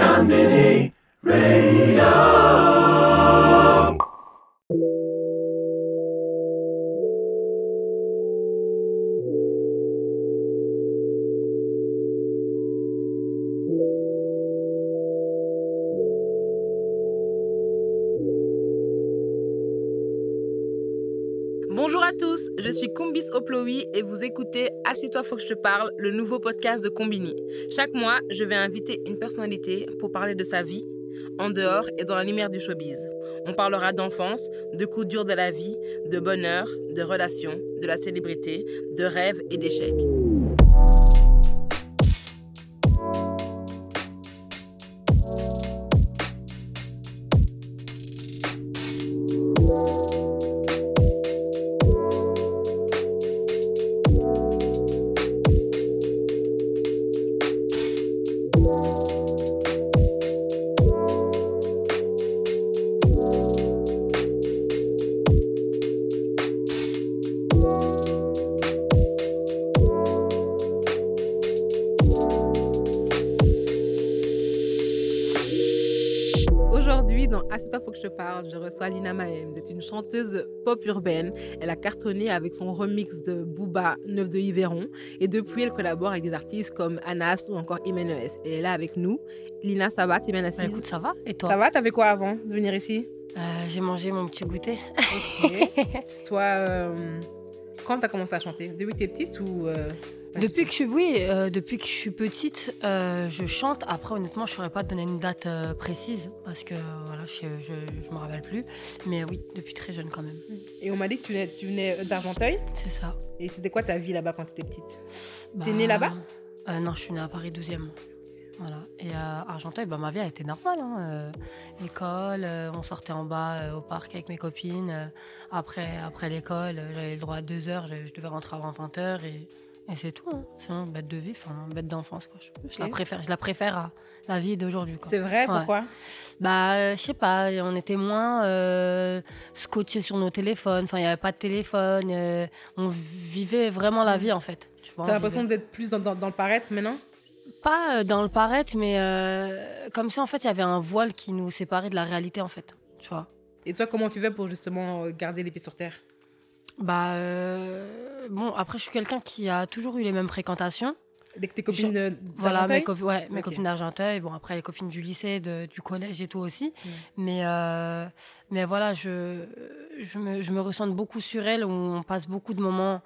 Conbini Radio. Assieds-toi, faut que je te parle, le nouveau podcast de Combini. Chaque mois, je vais inviter une personnalité pour parler de sa vie, en dehors et dans la lumière du showbiz. On parlera d'enfance, de coups durs de la vie, de bonheur, de relations, de la célébrité, de rêves et d'échecs. Lina Mahem. C'est une chanteuse pop urbaine. Elle a cartonné avec son remix de Booba, Neuf de Yveron. Et depuis, elle collabore avec des artistes comme Anas ou encore Imenes. Et elle est là avec nous. Lina, ça va? T'es bien assise? Bah, écoute, ça va Et toi? Ça va? T'avais quoi avant de venir ici? Euh, J'ai mangé mon petit goûter. Toi, euh, quand t'as commencé à chanter? Depuis que t'es petite ou euh, depuis que je suis, oui, euh, depuis que je suis petite, euh, je chante. Après, honnêtement, je ne saurais pas te donner une date euh, précise parce que voilà, je ne me rappelle plus. Mais oui, depuis très jeune quand même. Et on m'a dit que tu venais, tu venais d'Argenteuil. C'est ça. Et c'était quoi ta vie là-bas quand t'étais petite? T'es Bah, née là-bas? Non, je suis née à Paris 12e. Voilà. Et à Argenteuil, bah, ma vie a été normale. hein, école, on sortait en bas au parc avec mes copines. après après l'école, j'avais le droit à deux heures. Je, je devais rentrer avant 20h et, et c'est tout. Hein. Sinon, bête de vie, enfin, bête d'enfance. quoi. Je, je la préfère, je la préfère à la vie d'aujourd'hui. quoi. C'est vrai Ouais. Pourquoi? Bah, euh, je sais pas, on était moins euh, scotchés sur nos téléphones. Enfin, il n'y avait pas de téléphone. euh, on vivait vraiment la vie, en fait. Tu vois, T'as on l'impression vivait- d'être plus dans, dans- dans le paraître maintenant? Pas euh, dans le paraître, mais comme si, en fait, il y avait un voile qui nous séparait de la réalité, en fait. Tu vois Et toi, comment tu fais pour justement garder les pieds sur terre? Bah, euh, bon, après, je suis quelqu'un qui a toujours eu les mêmes fréquentations. Avec tes copines de Voilà, d'Argenteuil mes, copi- ouais, mes copines d'Argenteuil, bon après les copines du lycée, de- du collège et tout aussi. Mais, euh, mais voilà, je, je, me, je me ressens beaucoup sur elles, où on passe beaucoup de moments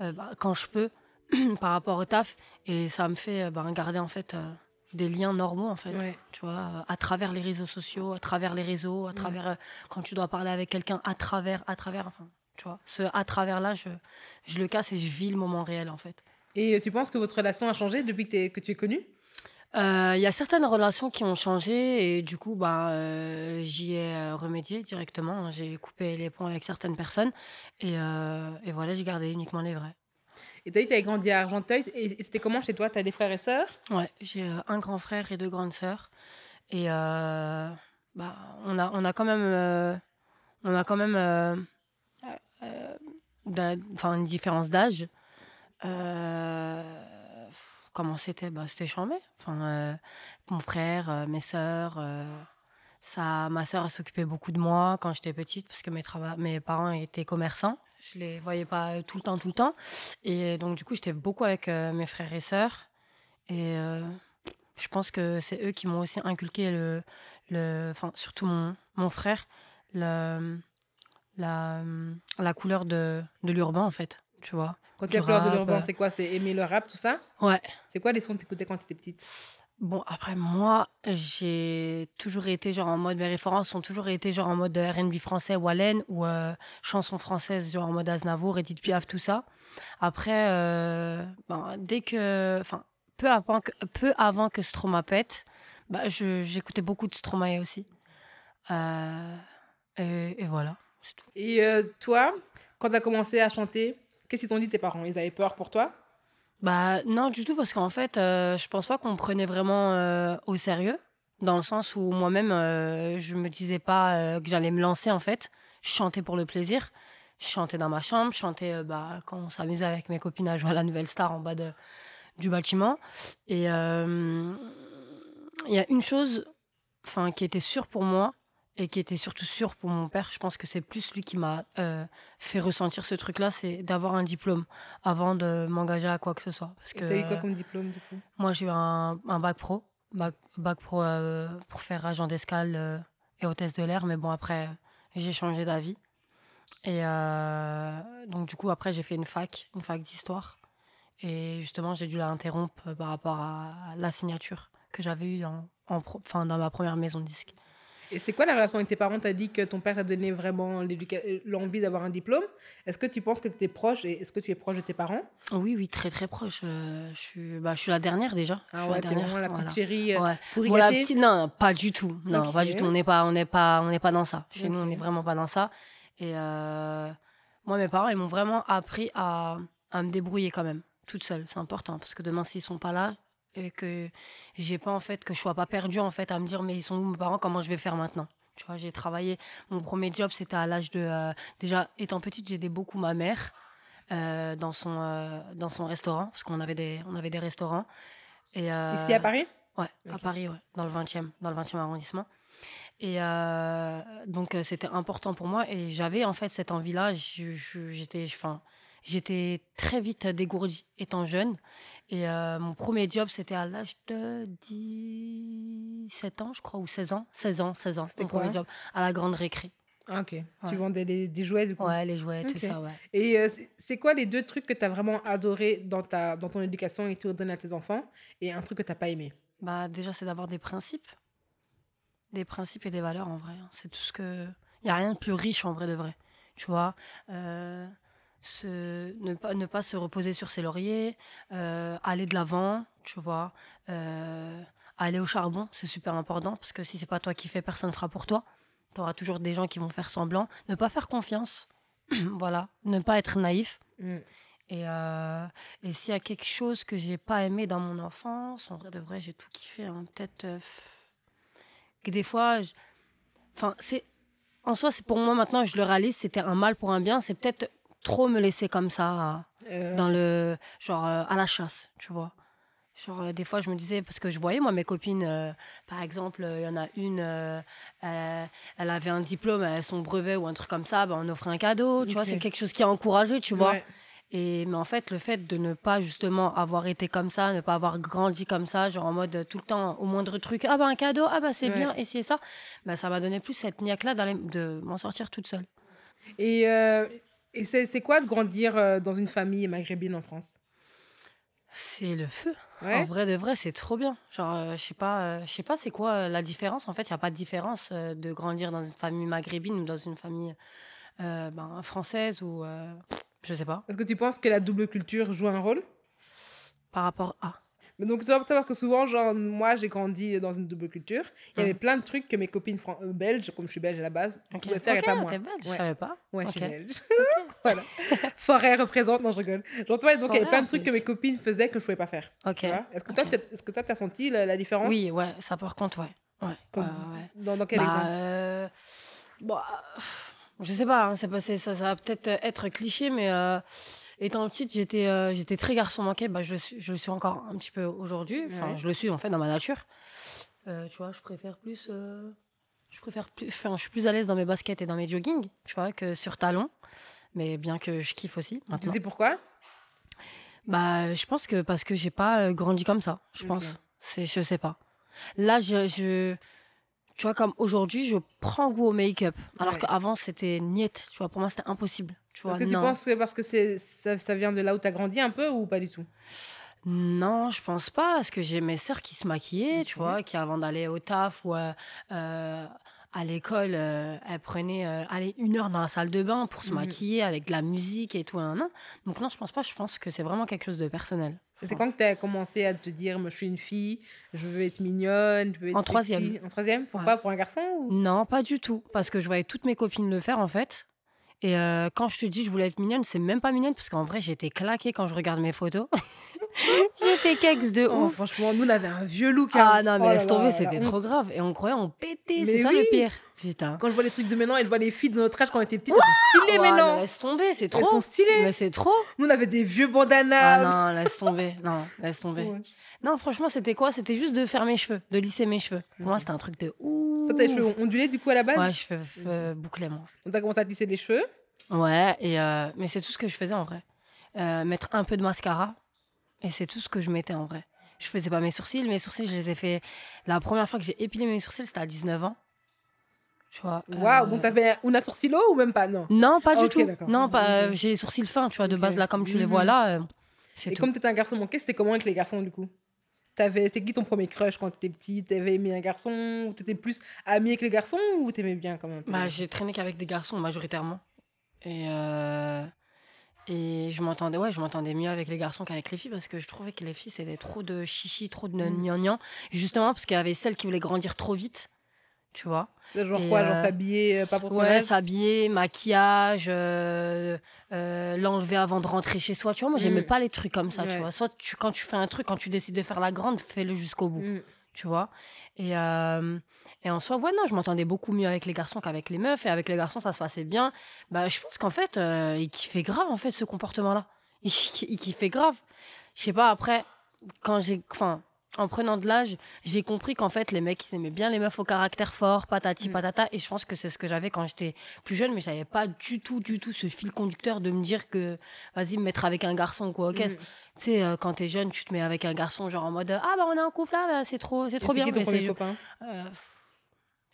euh, bah, quand je peux par rapport au taf. Et ça me fait euh, bah, garder en fait euh, des liens normaux en fait. Ouais. Tu vois, euh, à travers les réseaux sociaux, à travers les réseaux, à travers euh, quand tu dois parler avec quelqu'un, à travers, à travers, enfin, tu vois. Ce à travers là, je, je le casse et je vis le moment réel en fait. Et euh, tu penses que votre relation a changé depuis que, tu es connue? Euh, Il y a certaines relations qui ont changé et du coup, bah, euh, j'y ai remédié directement. J'ai coupé les ponts avec certaines personnes et, euh, et voilà, j'ai gardé uniquement les vrais. Et t'as dit que t'avais grandi à Argenteuil. Et c'était comment chez toi? T'as des frères et sœurs? Ouais, j'ai un grand frère et deux grandes sœurs et bah, on a on a quand même on a quand même enfin une différence d'âge. Euh, comment c'était? Bah, C'était chambé. Enfin, euh, mon frère, euh, mes sœurs, ça, ma sœur s'occupait beaucoup de moi quand j'étais petite parce que mes, mes parents étaient commerçants. Je les voyais pas tout le temps, tout le temps. Et donc, du coup, j'étais beaucoup avec mes frères et sœurs. Et je pense que c'est eux qui m'ont aussi inculqué le, enfin surtout mon, mon frère, le, la, la couleur de, de l'urbain en fait, tu vois. Quand tu as couleur de l'urbain, euh. c'est quoi? C'est aimer le rap, tout ça? Ouais. C'est quoi les sons que t'écoutais quand t'étais petite? Bon après moi j'ai toujours été genre en mode mes références ont toujours été genre en mode R&B français Wallen ou euh, chansons françaises genre en mode Aznavour, Edith Piaf tout ça. Après euh, ben, dès que enfin peu avant que peu avant que Stromae pète, bah j'écoutais beaucoup de Stromae aussi. Euh, et, et voilà, Et euh, toi, quand t'as commencé à chanter, qu'est-ce qu'ils t'ont dit tes parents? Ils avaient peur pour toi? Bah non du tout parce qu'en fait euh, je pense pas qu'on prenait vraiment euh, au sérieux dans le sens où moi-même euh, je me disais pas que j'allais me lancer en fait. Je chantais pour le plaisir. Je chantais dans ma chambre, je chantais bah, quand on s'amusait avec mes copines à jouer à la Nouvelle Star en bas de, du bâtiment. Et, il y a une chose qui était sûre pour moi et qui était surtout sûre pour mon père. Je pense que c'est plus lui qui m'a euh, fait ressentir ce truc-là, c'est d'avoir un diplôme avant de m'engager à quoi que ce soit. Parce que T'as eu quoi comme diplôme du coup? moi, j'ai eu un, un bac pro, bac, bac pro euh, pour faire agent d'escale euh, et hôtesse de l'air, mais bon, après, j'ai changé d'avis. Et donc, du coup, après, j'ai fait une fac, une fac d'histoire. Et justement, j'ai dû la interrompre par rapport à la signature que j'avais eue dans, en pro- dans ma première maison de disque. Et c'est quoi la relation avec tes parents? T'as dit que ton père t'a donné vraiment l'envie d'avoir un diplôme. Est-ce que tu penses que tu étais proche et est-ce que tu es proche de tes parents? Oui, oui, très très proche. Euh, je, suis, bah, je suis la dernière déjà. Je Ah suis ouais, la t'es dernière. la petite voilà. chérie euh, Ouais. Bon, la petite, non, pas du tout. Non, pas du tout. On n'est pas, on pas, on pas dans ça. Chez nous, on n'est vraiment pas dans ça. Et euh, moi, mes parents, ils m'ont vraiment appris à, à me débrouiller quand même, toute seule. C'est important parce que demain, s'ils sont pas là et que j'ai pas en fait, que je sois pas perdue en fait à me dire mais ils sont où mes parents, comment je vais faire maintenant? Tu vois, j'ai travaillé. Mon premier job, c'était à l'âge de. euh, déjà, étant petite, j'aidais beaucoup ma mère euh, dans son euh, dans son restaurant parce qu'on avait des on avait des restaurants. Et, Ici à Paris? Ouais, à. Paris, ouais, dans le 20e, dans le 20e arrondissement. Et donc, c'était important pour moi. Et j'avais en fait cette envie-là. Je- je- J'étais enfin, j'étais très vite dégourdie étant jeune. Et euh, mon premier job, c'était à l'âge de 17 ans, je crois, ou 16 ans. 16 ans, 16 ans. C'était mon premier job à la grande récré. Ah, ok. Tu vendais des, des jouets du coup? Ouais, les jouets, tout ça, ouais. Et euh, c'est- quoi les deux trucs que tu as vraiment adoré dans, ta, dans ton éducation et que tu redonnes à tes enfants? Et un truc que tu pas aimé? Bah, déjà, c'est d'avoir des principes. Des principes et des valeurs, en vrai. hein. C'est tout ce que. Il n'y a rien de plus riche, en vrai de vrai. Tu vois Euh, se... ne, pas, ne pas se reposer sur ses lauriers, euh, aller de l'avant, tu vois. Euh, aller au charbon, c'est super important, parce que si c'est pas toi qui fais, personne ne fera pour toi. Tu auras toujours des gens qui vont faire semblant. Ne pas faire confiance. voilà. Ne pas être naïf. Mm. Et, euh, et s'il y a quelque chose que j'ai pas aimé dans mon enfance, en vrai de vrai, j'ai tout kiffé. hein. Peut-être que des fois, je- enfin, c'est en soi, c'est pour moi maintenant, je le réalise, c'était un mal pour un bien. C'est peut-être trop me laisser comme ça, Euh, dans le genre euh, à la chasse, tu vois. Genre, euh, des fois, je me disais, parce que je voyais, moi, mes copines, euh, par exemple, euh, il y en a une, euh, elle avait un diplôme, son brevet ou un truc comme ça, ben, on offrait un cadeau, tu vois, c'est quelque chose qui a encouragé, tu vois. ouais. Et, mais en fait, le fait de ne pas justement avoir été comme ça, ne pas avoir grandi comme ça, genre en mode tout le temps au moindre truc, ah bah un cadeau, ah bah c'est Ouais. bien, c'est ça, bah, ça m'a donné plus cette niaque-là de m'en sortir toute seule. Et, et c'est c'est quoi de grandir euh, dans une famille maghrébine en France? C'est le feu. Ouais. En vrai de vrai, c'est trop bien. Genre, euh, je sais pas, euh, je sais pas c'est quoi euh, la différence. En fait, il n'y a pas de différence de grandir dans une famille maghrébine ou dans une famille ben, française ou je sais pas. Est-ce que tu penses que la double culture joue un rôle? Par rapport à? Mais donc, tu dois savoir que souvent, genre, moi, j'ai grandi dans une double culture. Il y avait Mhm. plein de trucs que mes copines fran- euh, belges, comme je suis belge à la base, Ok, pouvaient faire et Ok, pas moi. t'es belge, je Ouais. savais pas. Ouais, je suis belge. voilà. Forêt représente, non, je rigole. Genre, tu vois, donc il y avait plein de trucs que mes copines faisaient que je pouvais pas faire. Ok. Est-ce que, toi, ok. tu as- est-ce que toi, tu as senti la, la différence? Oui, ouais, ça par contre, ouais. Ouais, Comme- ouais, ouais. Dans, dans quel Bah, exemple? euh, bon, euh, je sais pas, hein, c'est ça va peut-être être cliché, mais euh, étant petite, j'étais euh, j'étais très garçon manqué. Bah, je, le suis, je le suis encore un petit peu aujourd'hui. Enfin, Ouais. je le suis en fait dans ma nature. Euh, tu vois, je préfère plus. euh, je préfère plus. Enfin, je suis plus à l'aise dans mes baskets et dans mes joggings, tu vois, que sur talons. Mais bien que je kiffe aussi. Tu sais pourquoi? Bah, je pense que parce que j'ai pas grandi comme ça, je Ok. pense. C'est, je sais pas. Là, je, je- tu vois, comme aujourd'hui, je prends goût au make-up. Alors Ouais. qu'avant, c'était niette. Tu vois, pour moi, c'était impossible. Tu vois, que tu penses que parce que c'est, ça, ça vient de là où tu as grandi un peu ou pas du tout? Non, je pense pas. Parce que j'ai mes sœurs qui se maquillaient, tu vois, qui avant d'aller au taf ou euh, euh, à l'école, euh, elles prenaient allez, une heure dans la salle de bain pour se Mhm. maquiller avec de la musique et tout. nan, nan. Donc non, je pense pas. Je pense que c'est vraiment quelque chose de personnel. C'est quand que tu as commencé à te dire, moi, je suis une fille, je veux être mignonne, je veux être En troisième. En troisième Pourquoi Pour un garçon ou... Non, pas du tout. Parce que je voyais toutes mes copines le faire, en fait. Et euh, quand je te dis je voulais être mignonne, c'est même pas mignonne, parce qu'en vrai, j'étais claquée quand je regarde mes photos. j'étais kex de Oh, ouf. franchement, nous, on avait un vieux look. hein. Ah non, mais Oh laisse tomber, c'était trop grave. Et on croyait, on pétait, Mais c'est ça oui. le pire. Putain. Quand je vois les trucs de maintenant et je vois les filles de notre âge quand on était petites, elles sont stylées Ouais, mais maintenant. laisse tomber, c'est Elles trop. sont stylées. Mais c'est trop. Nous, on avait des vieux Ah bandanas. non, laisse tomber. Non, laisse tomber. Ouais. Non, franchement, c'était quoi? C'était juste de faire mes cheveux, de lisser mes cheveux. Pour moi, c'était un truc de ouf. Toi, t'as les cheveux ondulés du coup à la base? Ouais, je fais fais boucler, moi. Donc, t'as commencé à tisser les cheveux? Ouais, et euh, mais c'est tout ce que je faisais en vrai. Euh, mettre un peu de mascara, et c'est tout ce que je mettais en vrai. Je faisais pas mes sourcils. Mes sourcils, je les ai fait. La première fois que j'ai épilé mes sourcils, c'était à 19 ans. Tu vois. Waouh, euh, donc t'avais una sourcilo ou même pas? Non. Non, pas du Ok, tout. Non, pas. Euh, j'ai les sourcils fins, tu vois, de base là, comme tu les Mhm. vois là. euh, Et tout. comme t'étais un garçon manqué, c'était comment avec les garçons du coup? T'avais, c'est qui ton premier crush quand t'étais petit? T'avais aimé un garçon ou t'étais plus ami avec les garçons ou t'aimais bien quand même? Bah, j'ai traîné qu'avec des garçons majoritairement. Et, euh, et je m'entendais ouais, je m'entendais mieux avec les garçons qu'avec les filles parce que je trouvais que les filles c'était trop de chichi, trop de Mm. gnangnan. Justement parce qu'il y avait celles qui voulaient grandir trop vite. Tu vois genre Et, quoi Genre euh, s'habiller euh, pas pour Ouais, s'habiller, maquillage, euh, euh, l'enlever avant de rentrer chez soi. Tu vois, moi j'aimais Mm. pas les trucs comme ça. Ouais. Tu vois, soit tu, quand tu fais un truc, quand tu décides de faire la grande, fais-le jusqu'au bout Mm. tu vois. Et, et en soi, ouais, non, je m'entendais beaucoup mieux avec les garçons qu'avec les meufs. Et avec les garçons, ça se passait bien. Bah, je pense qu'en fait, il kiffait grave, en fait, ce comportement-là. Il, il kiffait grave. Je sais pas, après, quand j'ai. Enfin, en prenant de l'âge, j'ai compris qu'en fait, les mecs, ils aimaient bien les meufs au caractère fort, patati Mm. patata. Et je pense que c'est ce que j'avais quand j'étais plus jeune, mais j'avais pas du tout, du tout ce fil conducteur de me dire que, vas-y, me mettre avec un garçon, quoi. Ok, Mm. tu sais, euh, quand t'es jeune, tu te mets avec un garçon, genre en mode Ah, bah on est en couple là, bah, c'est trop, c'est trop bien. qui mais copain? Euh,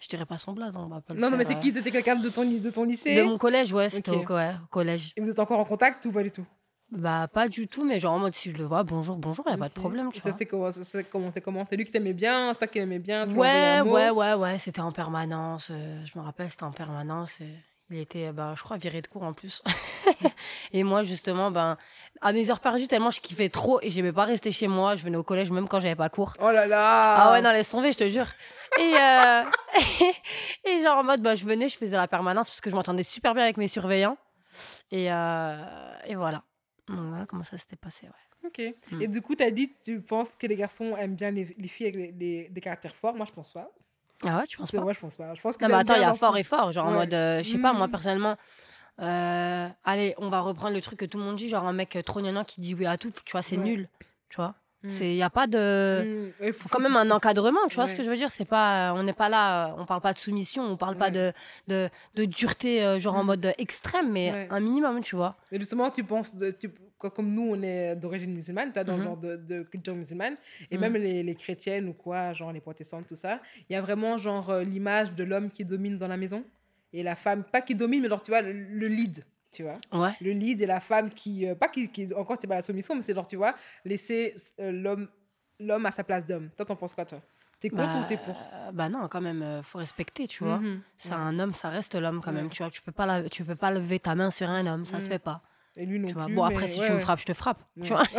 je dirais pas son blaze, on va pas le Non, non, mais c'est qui? C'était quelqu'un de ton, de ton euh, lycée? De mon collège, ouais, c'était Ok. au, ouais, au collège. Et vous êtes encore en contact ou pas du tout? Bah, pas du tout, mais genre en mode si je le vois, bonjour, bonjour, y a pas de problème, tu ça, c'était comment C'est comment? C'est lui qui t'aimait bien C'est toi qui l'aimais bien tu Ouais, ouais, ouais, ouais, c'était en permanence. euh, je me rappelle, c'était en permanence. et il était, bah, je crois, viré de cours en plus. et moi, justement, ben, à mes heures perdues, tellement je kiffais trop et j'aimais pas rester chez moi. Je venais au collège même quand j'avais pas cours. Oh là là Ah ouais, non, laisse tomber, je te jure. Et, euh, et genre en mode, bah, je venais, je faisais la permanence parce que je m'entendais super bien avec mes surveillants. Et, euh, et voilà. Voilà comment ça s'était passé, ouais. Ok. Mm. Et du coup, t'as dit tu penses que les garçons aiment bien les, les filles avec les, les- des caractères forts? Moi, je pense pas. Ah ouais, tu penses pas? Moi, je pense pas. Je pense que Non, mais attends, il y a fort et fort. Genre en mode, euh, je sais pas, moi Mhm. personnellement. euh, allez, on va reprendre le truc que tout le monde dit, genre un mec trop gnangnan qui dit oui à tout, tu vois, c'est Ouais. nul. Tu vois, Mm. c'est, y a pas de. Il faut quand même un encadrement, tu vois Ouais. ce que je veux dire? C'est pas, on n'est pas là, euh, on parle pas de soumission, on parle pas de, de, de dureté, euh, genre en Mm. mode extrême, mais Ouais. un minimum, tu vois. Mais justement, tu penses, de, tu, comme nous, on est d'origine musulmane, toi, dans Mhm. le genre de, de culture musulmane, et Mhm. même les, les chrétiennes ou quoi, genre les protestantes, tout ça, il y a vraiment genre euh, l'image de l'homme qui domine dans la maison, et la femme, pas qui domine, mais genre, tu vois, le, le lead, tu vois. Ouais. Le lead et la femme qui, euh, pas qui, qui encore, c'est pas la soumission, mais c'est genre, tu vois, laisser euh, l'homme l'homme à sa place d'homme. Toi, t'en penses quoi, toi? T'es contre Bah, ou t'es pour? bah non, quand même, euh, faut respecter, tu vois. Mhm. C'est Ouais. un homme, ça reste l'homme quand Ouais. même, tu vois. Tu peux pas, la- tu peux pas lever ta main sur un homme, ça se Mhm. fait pas. Et lui non Tu vois. plus. Bon, après, si ouais, tu me frappes, je te frappe. Ouais. Tu vois.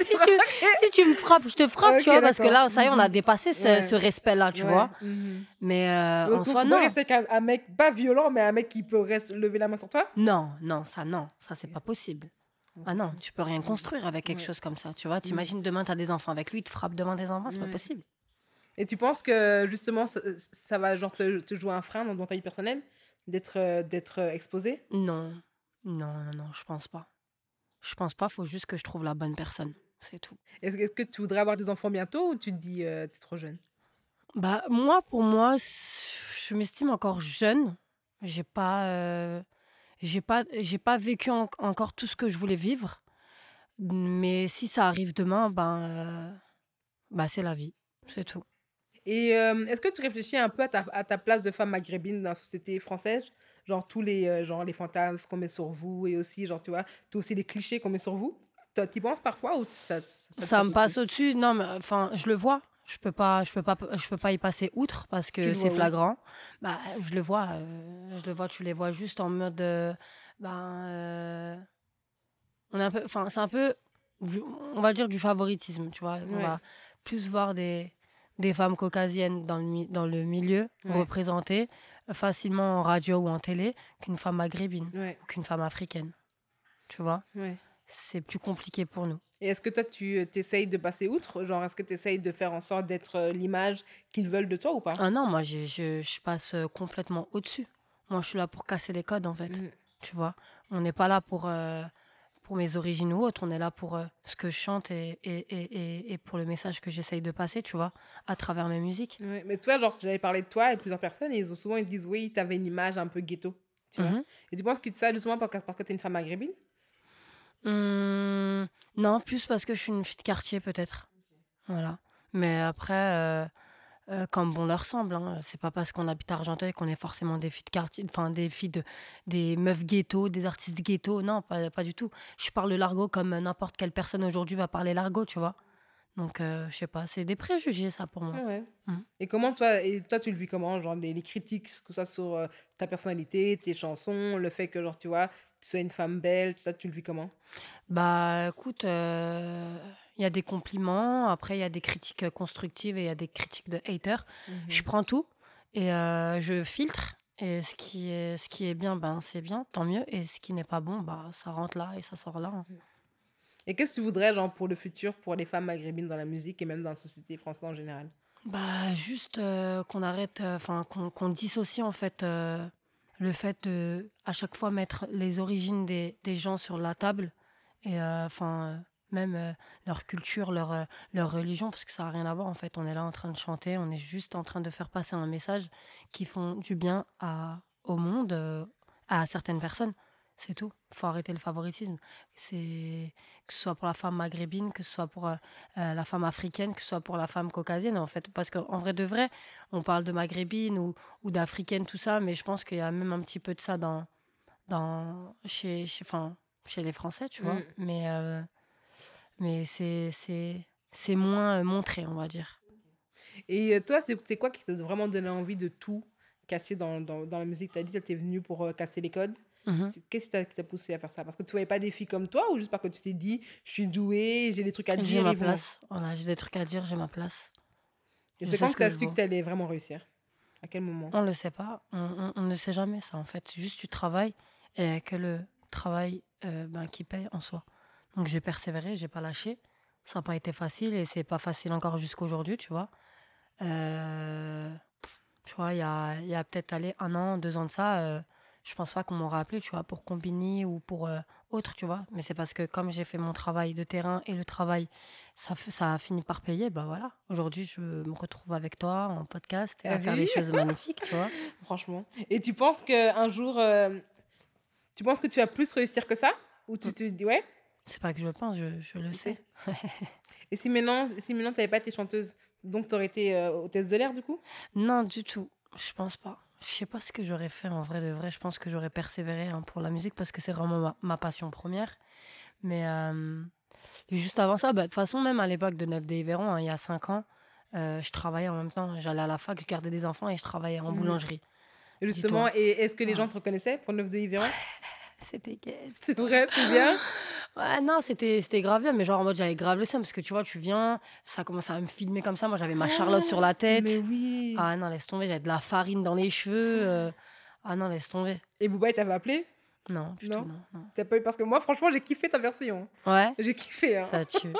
Si, tu, si tu me frappes, je te frappe, tu vois, parce que là, ça y est, on a Mhm. dépassé ce, Ouais. ce respect-là, tu vois. Mhm. Mais euh, Donc, en tu soi, non. rester avec un, un mec pas violent, mais un mec qui peut rester, lever la main sur toi? Non, non, ça, non, ça, c'est pas possible. Ah non, tu peux rien construire avec quelque chose comme ça, tu vois. T'imagines demain, t'as des enfants avec lui, il te frappe devant des enfants, c'est pas possible. Et tu penses que justement, ça, ça va genre te, te jouer un frein dans, dans ta vie personnelle d'être euh, d'être euh, exposé? Non, non, non, non, je pense pas. Je pense pas, faut juste que je trouve la bonne personne, c'est tout. Est-ce que tu voudrais avoir des enfants bientôt ou tu te dis euh, t'es trop jeune? Bah, moi, pour moi, je m'estime encore jeune. J'ai pas, euh, j'ai pas, j'ai pas vécu en- encore tout ce que je voulais vivre. Mais si ça arrive demain, ben, euh, bah, c'est la vie, c'est tout. Et euh, est-ce que tu réfléchis un peu à ta, à ta place de femme maghrébine dans la société française? Genre tous les, euh, genre, les fantasmes qu'on met sur vous et aussi, genre, tu vois, tous aussi les clichés qu'on met sur vous Toi, t'y penses parfois ou ça, ça, me passe au-dessus? Non, mais enfin, je le vois. Je peux pas, je peux pas, je peux pas y passer outre parce Tu que c'est flagrant. Bah, je le vois, euh, je le vois. Tu les vois juste en mode, euh, ben, euh, on est un peu, enfin, c'est un peu, du- on va dire du favoritisme, tu vois. On va plus voir des des femmes caucasiennes dans le dans le milieu Ouais. représentées facilement en radio ou en télé qu'une femme maghrébine, Ouais, qu'une femme africaine. Tu vois, ouais. c'est plus compliqué pour nous. Et est-ce que toi, tu essayes de passer outre? Genre, est-ce que tu essayes de faire en sorte d'être euh, l'image qu'ils veulent de toi ou pas? Ah non, moi, je, je passe euh, complètement au-dessus. Moi, je suis là pour casser les codes, en fait. Mhm. Tu vois? On n'est pas là pour, euh, pour mes origines ou autres. On est là pour euh, ce que je chante et, et, et, et pour le message que j'essaye de passer, tu vois, à travers mes musiques. Ouais, mais tu vois, genre, j'avais parlé de toi et plusieurs personnes et ils ont souvent ils disent oui, tu avais une image un peu ghetto. Tu vois Mhm. Et tu penses que ça, justement, parce que, parce que tu es une femme maghrébine? Hum, non, plus parce que je suis une fille de quartier, peut-être. Voilà. Mais après, euh, euh, comme bon leur semble, hein, c'est pas parce qu'on habite à Argenteuil qu'on est forcément des filles de quartier, enfin des filles de, des meufs ghetto, des artistes ghetto. Non, pas, pas du tout. Je parle l'argot comme n'importe quelle personne aujourd'hui va parler l'argot, tu vois. Donc, euh, je sais pas, c'est des préjugés, ça, pour moi. Ouais. Mhm. Et comment toi, et toi, tu le vis comment Genre, les, les critiques, que ce soit sur euh, ta personnalité, tes chansons, le fait que, genre, tu vois, tu sois une femme belle, tout ça, tu le vis comment? Bah, écoute, euh, il y a des compliments, après, il y a des critiques euh, constructives et il y a des critiques de haters. Je prends tout et euh, je filtre. Et ce qui est, ce qui est bien, ben, c'est bien, tant mieux. Et ce qui n'est pas bon, bah, ça rentre là et ça sort là. hein. Et qu'est-ce que tu voudrais, genre, pour le futur, pour les femmes maghrébines dans la musique et même dans la société française en général? Bah, juste euh, qu'on arrête, enfin, qu'on qu'on dissocie en fait euh, le fait de à chaque fois mettre les origines des, des gens sur la table et enfin même euh, leur culture, leur, euh, leur religion, parce que ça n'a rien à voir en fait. On est là en train de chanter, on est juste en train de faire passer un message qui font du bien à, au monde, euh, à certaines personnes. C'est tout. Il faut arrêter le favoritisme. C'est que ce soit pour la femme maghrébine, que ce soit pour la femme africaine, que ce soit pour la femme caucasienne, en fait. Parce qu'en vrai de vrai, on parle de maghrébine ou, ou d'africaine, tout ça, mais je pense qu'il y a même un petit peu de ça dans, dans, chez, chez, enfin, chez les Français, tu vois. Mm. Mais, mais c'est, moins euh, montré, on va dire. Et euh, toi, c'est quoi qui t'a vraiment donné envie de tout casser dans, dans, dans la musique? T'as dit que t'es venue pour euh, casser les codes. Mhm. C'est- Qu'est-ce qui t'a- qui t'a poussé à faire ça? Parce que tu voyais pas des filles comme toi ou juste parce que tu t'es dit, je suis douée, j'ai des trucs à J'ai dire ma ils vont- place. Voilà, j'ai des trucs à dire, j'ai ma place. Et c'est quand que t'as je su que vaux. t'allais vraiment réussir? À quel moment? On ne le sait pas. On, on- on ne sait jamais ça, en fait. Juste tu travailles et que le travail euh, ben, qui paye en soi. Donc j'ai persévéré, j'ai pas lâché. Ça n'a pas été facile et c'est pas facile encore jusqu'aujourd'hui, tu vois. Euh, tu vois, il y a, y a peut-être allé un an, deux ans de ça. euh, je pense pas qu'on m'aurait appelé, tu vois, pour Combini ou pour euh, autre, tu vois. Mais c'est parce que comme j'ai fait mon travail de terrain et le travail, ça, ça a fini par payer, bah voilà. Aujourd'hui, je me retrouve avec toi en podcast et T'as à faire vu des choses magnifiques, tu vois. Franchement. Et tu penses qu'un jour, euh, tu penses que tu vas plus réussir que ça? Ou tu te dis, ouais? C'est pas que je le pense, je, je le Tu sais. Et si maintenant, si maintenant tu n'avais pas été chanteuse, donc tu aurais été euh, hôtesse de l'air du coup? Non, du tout. Je pense pas. Je sais pas ce que j'aurais fait en vrai de vrai. Je pense que j'aurais persévéré hein, pour la musique parce que c'est vraiment ma, ma passion première. Mais euh, juste avant ça, bah, de toute façon, même à l'époque de 9 d Yveron, hein, il y a 5 ans, euh, je travaillais en même temps. J'allais à la fac, je gardais des enfants et je travaillais en Mhm. boulangerie. Et Justement, et est-ce que les Ouais. gens te reconnaissaient pour 9 de Yveron C'était C'est vrai, c'est bien Ouais, non, c'était c'était grave bien, mais genre en mode j'avais grave le seum parce que tu vois, tu viens, ça commence à me filmer comme ça. Moi, j'avais ma Charlotte sur la tête. Mais oui Ah non, laisse tomber, j'avais de la farine dans les cheveux. euh, Ah non, laisse tomber. Et Bouba, il t'avait appelé? Non, du Non. T'as pas eu Parce que moi, franchement, j'ai kiffé ta version. Ouais, J'ai kiffé. Hein. ça tue.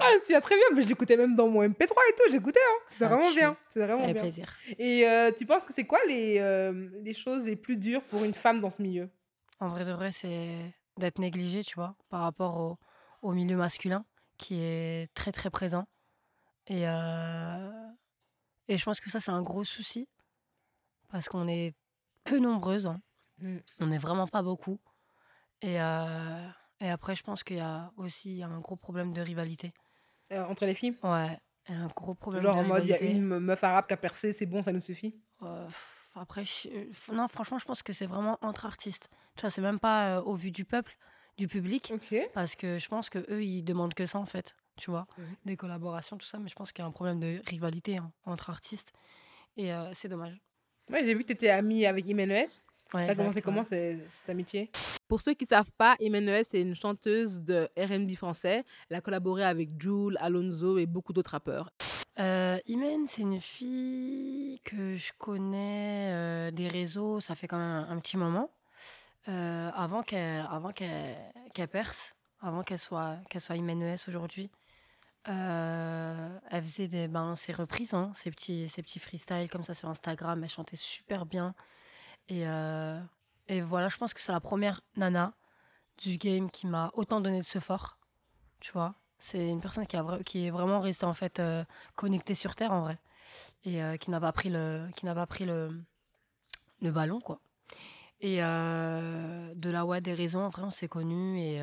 Ah, c'est très bien, mais je l'écoutais même dans mon MP3 et tout, j'écoutais. Hein. C'était Ça vraiment tue. bien. C'était vraiment Avec bien. plaisir. Et euh, tu penses que c'est quoi les, euh, les choses les plus dures pour une femme dans ce milieu? En vrai de vrai, c'est d'être négligé, tu vois, par rapport au, au milieu masculin qui est très très présent. Et, euh, et je pense que ça, c'est un gros souci parce qu'on est peu nombreuses. hein. Mm. On n'est vraiment pas beaucoup. Et, euh, et après, je pense qu'il y a aussi un gros problème de rivalité. euh, entre les filles? Ouais, un gros problème Genre de en mode, il y a une meuf arabe qui a percé, c'est bon, ça nous suffit? Après, je- euh, non, franchement, je pense que c'est vraiment entre artistes. Tu vois, c'est même pas euh, au vu du peuple, du public, parce que je pense que eux, ils demandent que ça en fait, tu vois, des collaborations, tout ça. Mais je pense qu'il y a un problème de rivalité hein, entre artistes, et euh, c'est dommage. Ouais, j'ai vu que tu étais amie avec Imenes. Ouais, ça a commencé comment cette amitié? Pour ceux qui ne savent pas, Imenes c'est une chanteuse de R&B français. Elle a collaboré avec Jul, Alonso et beaucoup d'autres rappeurs. Euh, Imen, c'est une fille que je connais euh, des réseaux, ça fait quand même un, petit moment. Euh, avant qu'elle avant qu'elle qu'elle perce, avant qu'elle soit, qu'elle soit Imen ES aujourd'hui. Euh, elle faisait des, ben, ses reprises, hein, ses, petits, ses petits freestyles comme ça sur Instagram. Elle chantait super bien. Et, et voilà, je pense que c'est la première nana du game qui m'a autant donné de ce fort. Tu vois C'est une personne qui, a, qui est vraiment restée en fait euh, connectée sur Terre en vrai. Et euh, qui n'a pas pris le, qui n'a pas pris le, le ballon, quoi. Et euh, de là, ouais, des raisons, en vrai, on s'est connus. Et,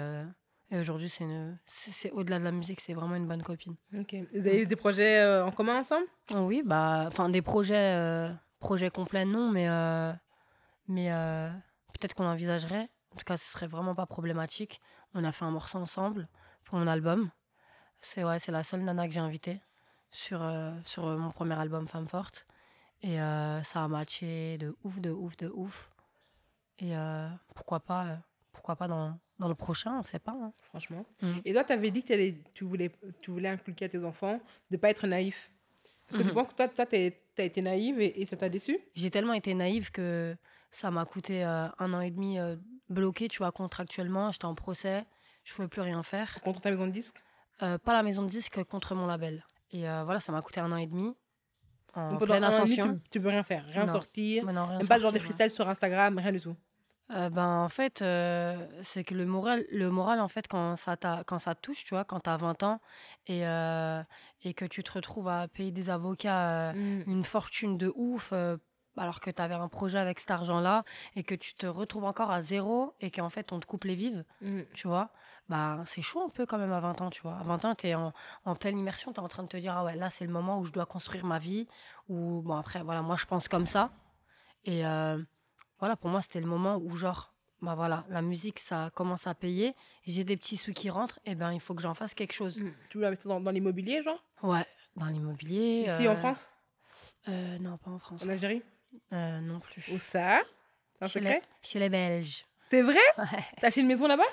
et aujourd'hui, c'est, une- c'est, au-delà de la musique, c'est vraiment une bonne copine. Ok. Vous avez eu des projets en commun ensemble? Oui, bah, enfin, des projets, projets complets, non, mais, mais peut-être qu'on envisagerait. En tout cas, ce serait vraiment pas problématique. On a fait un morceau ensemble pour mon album. C'est ouais, c'est la seule nana que j'ai invitée sur, euh, sur euh, mon premier album Femme Forte. Et euh, ça a matché de ouf, de ouf, de ouf. Et euh, pourquoi pas, pourquoi pas dans, dans le prochain, on sait pas. hein. Franchement. Mm. Et toi, tu avais dit que tu voulais, tu voulais inculquer à tes enfants de pas être naïf. Que tu Mhm. penses que toi, toi, tu as été naïve et, et ça t'a déçu? J'ai tellement été naïve que ça m'a coûté euh, un an et demi euh, bloqué, tu vois, contractuellement. J'étais en procès, je pouvais plus rien faire. contre ta maison de disque? Euh, pas la maison de disque, contre mon label. Et euh, voilà, ça m'a coûté un an et demi. En Donc, pleine demi, ascension. tu, tu peux rien faire, rien Non. sortir, Mais non, rien même pas le genre des sortir, ouais. freestyles sur Instagram, rien du tout. Euh, ben, en fait, euh, c'est que le moral, le moral, en fait, quand ça, t'a- quand ça te touche, tu vois, quand tu as 20 ans et, euh, et que tu te retrouves à payer des avocats Mm. une fortune de ouf, alors que tu avais un projet avec cet argent-là et que tu te retrouves encore à zéro et qu'en fait, on te coupe les vives, Mm. tu vois, bah, c'est chaud un peu quand même à 20 ans, tu vois. À 20 ans, tu es en, en pleine immersion, tu es en train de te dire, ah ouais, là, c'est le moment où je dois construire ma vie. Ou, bon, après, voilà, moi, je pense comme ça. Et euh, voilà, pour moi, c'était le moment où, genre, bah voilà, la musique, ça commence à payer. J'ai des petits sous qui rentrent, et ben il faut que j'en fasse quelque chose. Mm. Tu veux investir dans, dans l'immobilier, genre? Ouais, dans l'immobilier. Ici en euh, France? euh, Non, pas en France. En Algérie? Non plus. Où ça? Un Chez secret? Les, chez les Belges. C'est vrai? Ouais. T'as acheté une maison là-bas?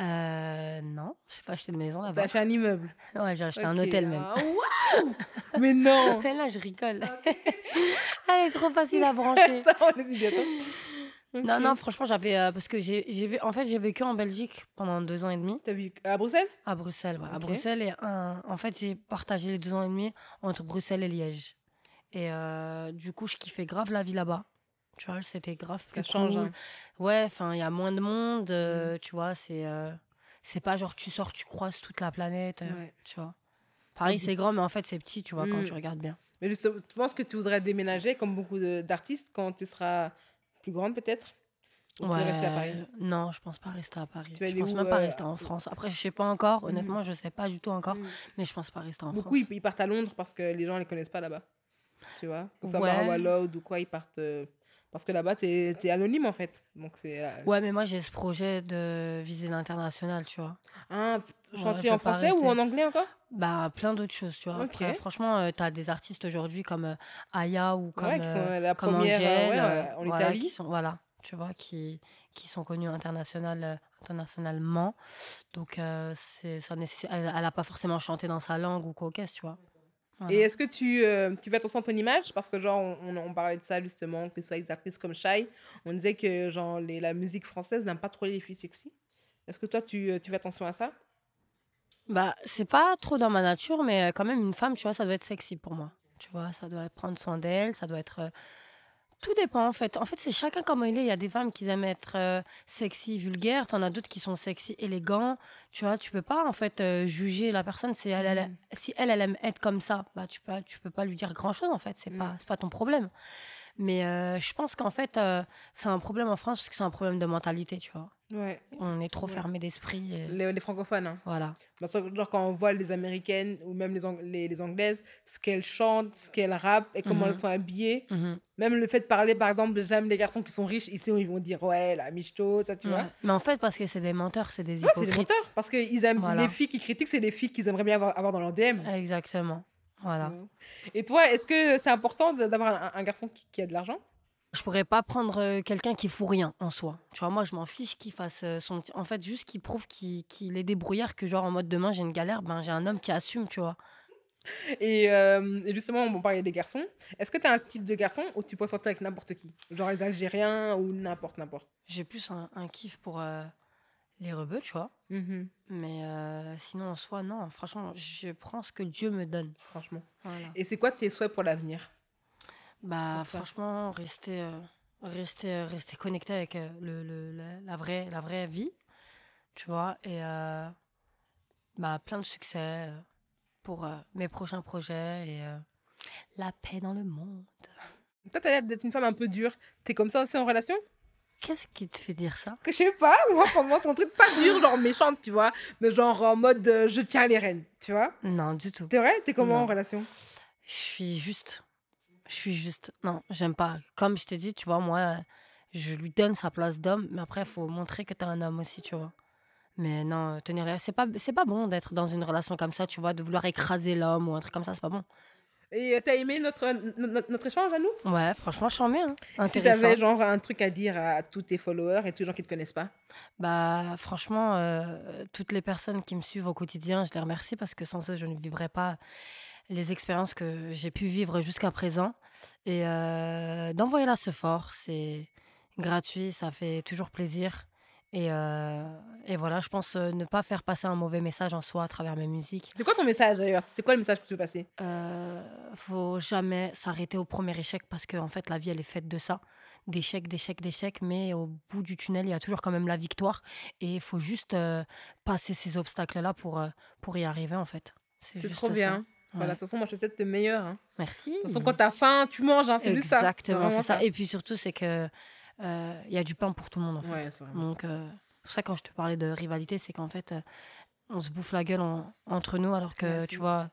Euh, non, j'ai pas acheté de maison T'as là-bas. acheté un immeuble? Ouais, j'ai acheté un hôtel même. Ah, waouh Mais non Mais là, je rigole. Elle est trop facile à brancher. Attends, idiots. Non, non, franchement, j'avais. euh, parce que j'ai. En fait, j'ai vécu en Belgique pendant deux ans et demi. T'as vu à Bruxelles? À Bruxelles, ouais. À. Bruxelles, et un... en fait, j'ai partagé les deux ans et demi entre Bruxelles et Liège. Et euh, du coup, je kiffais grave la vie là-bas. Tu vois, c'était grave Ça plus change. cool. hein. Ouais, enfin, il y a moins de monde. euh, Tu vois, c'est. euh, C'est pas genre tu sors, tu croises toute la planète. euh, Ouais. Tu vois. Pareil, du- c'est grand, mais en fait, c'est petit, tu vois, quand Mm. tu regardes bien. Mais tu penses que tu voudrais déménager comme beaucoup d'artistes quand tu seras plus grande peut-être? Ou tu vas rester à Paris? Non, je pense pas rester à Paris. Tu je pense où, même pas rester en France. Après, je sais pas encore. Mhm. Honnêtement, je sais pas du tout encore. Mm. Mais je pense pas rester en Beaucoup, France. ils, ils partent à Londres parce que les gens les connaissent pas là-bas. Tu vois Que ce soit Ouais. Mara Walloud ou quoi, ils partent. Euh, parce que là-bas, tu es, anonyme en fait. Donc c'est. euh, Ouais, mais moi, j'ai ce projet de viser l'international, tu vois. Ah, chanter en français ou en anglais encore? Bah, plein d'autres choses, tu vois. Après, franchement, tu as des artistes aujourd'hui comme euh, Aya ou comme, Ouais, qui sont euh, la comme première euh, Angel, ouais, euh, en voilà, Italie. Qui sont, voilà, tu vois, qui, qui sont connus international, euh, internationalement. Donc, euh, c'est, ça nécessite, elle n'a pas forcément chanté dans sa langue ou quoi tu vois. Voilà. Et est-ce que tu, euh, tu fais attention à ton image? Parce que, genre, on, on- parlait de ça justement, que ce soit des artistes comme Shai, on disait que, genre, les, la musique française n'aime pas trop les filles sexy. Est-ce que toi, tu, euh, tu fais attention à ça? Bah, c'est pas trop dans ma nature, mais euh, quand même, une femme, tu vois, ça doit être sexy pour moi. Tu vois, ça doit prendre soin d'elle, ça doit être. euh, Tout dépend, en fait. En fait, c'est chacun comme il est. Il y a des femmes qui aiment être euh, sexy, vulgaires. T'en as d'autres qui sont sexy, élégants. Tu vois, tu peux pas, en fait, euh, juger la personne. Si elle, elle, Mhm. si elle, elle aime être comme ça, bah, tu peux, tu peux pas lui dire grand-chose, en fait. C'est Mhm. pas, c'est pas ton problème. Mais euh, je pense qu'en fait, euh, c'est un problème en France parce que c'est un problème de mentalité, tu vois. Ouais. On est trop Ouais. fermé d'esprit. et Les, les francophones, hein. Voilà. Parce que, genre, quand on voit les américaines ou même les, Ang- les, les anglaises, ce qu'elles chantent, ce qu'elles rappent et comment Mhm. elles sont habillées, Mhm. même le fait de parler, par exemple, j'aime les garçons qui sont riches, ici, ils vont dire, ouais, la michto, ça, tu vois. Mais en fait, parce que c'est des menteurs, c'est des Ouais, c'est des hypocrites. menteurs. Parce que ils aiment, Voilà. les filles qui critiquent, c'est les filles qu'ils aimeraient bien avoir, avoir dans leur DM. Exactement. Voilà. Et toi, est-ce que c'est important d'avoir un, un garçon qui, qui a de l'argent? Je pourrais pas prendre euh, quelqu'un qui fout rien en soi. Tu vois, moi, je m'en fiche qu'il fasse euh, son petit. En fait, juste qu'il prouve qu'il est débrouillard, que genre en mode demain j'ai une galère, ben j'ai un homme qui assume, tu vois. et, euh, et justement, on parlait des garçons. Est-ce que tu as un type de garçon où tu peux sortir avec n'importe qui? Genre les Algériens ou n'importe, n'importe? J'ai plus un, un kiff pour euh, les rebeux, tu vois. Mais euh, sinon, en soi, non. Franchement, je prends ce que Dieu me donne. Franchement. Voilà. Et c'est quoi tes souhaits pour l'avenir? Bah, Pour franchement, rester, euh, rester, euh, rester connecté avec euh, le, le- la, la vraie, la vraie vie. tu vois. Et bah, plein de succès pour mes prochains projets et la paix dans le monde. Toi, t'as l'air d'être une femme un peu dure. T'es comme ça aussi en relation? Qu'est-ce qui te fait dire ça? Que je sais pas, moi, comment ton truc pas dur, genre méchante, tu vois, mais genre en mode euh, je tiens les rênes, tu vois Non, du tout. T'es vrai? T'es comment Non. en relation? Je suis juste. Je suis juste. Non, j'aime pas. Comme je te dis, tu vois, moi, je lui donne sa place d'homme, mais après, il faut montrer que tu es un homme aussi, tu vois. Mais non, tenir les. C'est pas, c'est pas bon d'être dans une relation comme ça, tu vois, de vouloir écraser l'homme ou un truc comme ça, c'est pas bon. Et euh, t'as aimé notre, notre, notre échange à nous? Ouais, franchement, je sens bien. hein. Si t'avais genre un truc à dire à tous tes followers et tous les gens qui te connaissent pas? Bah, franchement, euh, toutes les personnes qui me suivent au quotidien, je les remercie parce que sans eux, je ne vivrais pas les expériences que j'ai pu vivre jusqu'à présent. Et euh, d'envoyer là ce fort, c'est gratuit, ça fait toujours plaisir. Et, euh, et voilà, je pense euh, ne pas faire passer un mauvais message en soi à travers mes musiques. C'est quoi ton message d'ailleurs? C'est quoi le message que tu veux passer? Euh, faut jamais s'arrêter au premier échec parce que en fait la vie elle est faite de ça d'échecs d'échecs d'échecs mais au bout du tunnel il y a toujours quand même la victoire et il faut juste euh, passer ces obstacles là pour pour y arriver en fait C'est trop ça. bien. Voilà, Ouais. de toute façon, moi je te souhaite le meilleur. hein. merci De toute façon, quand t'as faim, tu manges, hein, c'est juste ça. exactement c'est ça et puis surtout c'est que il y a du pain pour tout le monde en fait Ouais, donc euh, pour ça quand je te parlais de rivalité c'est qu'en fait euh, on se bouffe la gueule en- entre nous alors que tu vois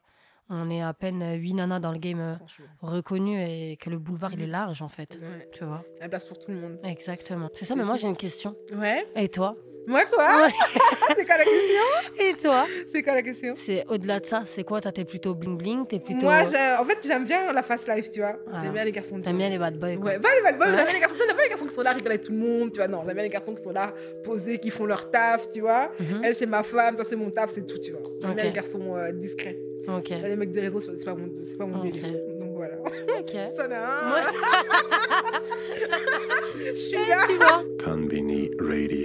on est à peine 8 nanas dans le game euh, reconnu et que le boulevard il est large en fait. Ouais, Tu vois la place pour tout le monde. Exactement. C'est ça, mais moi j'ai une question. Ouais. Et toi? Moi quoi? Ouais. C'est quoi la question? Et toi? C'est quoi la question? C'est au-delà de ça, c'est quoi? Toi t'es plutôt bling bling T'es plutôt. Moi, en fait, j'aime bien la fast life, tu vois. Voilà. J'aime bien les garçons. T'aimes bien les bad boys quoi. Ouais, pas les bad boys, Ouais. j'aime bien les garçons. J'aime bien les garçons qui sont là, rigoler avec tout le monde, tu vois. Non, j'aime bien les garçons qui sont là, posés, qui font leur taf, tu vois. Mhm. Elle, c'est ma femme, ça, c'est mon taf, c'est tout, tu vois. J'aime Ok. bien les garçons euh, discrets. Ok. Là, les mecs des réseaux, c'est pas- mon, c'est pas mon Ok. délire. Donc voilà. Ok. Ça n'a Ouais. Je suis Eh, là. tu vois Conbini Radio.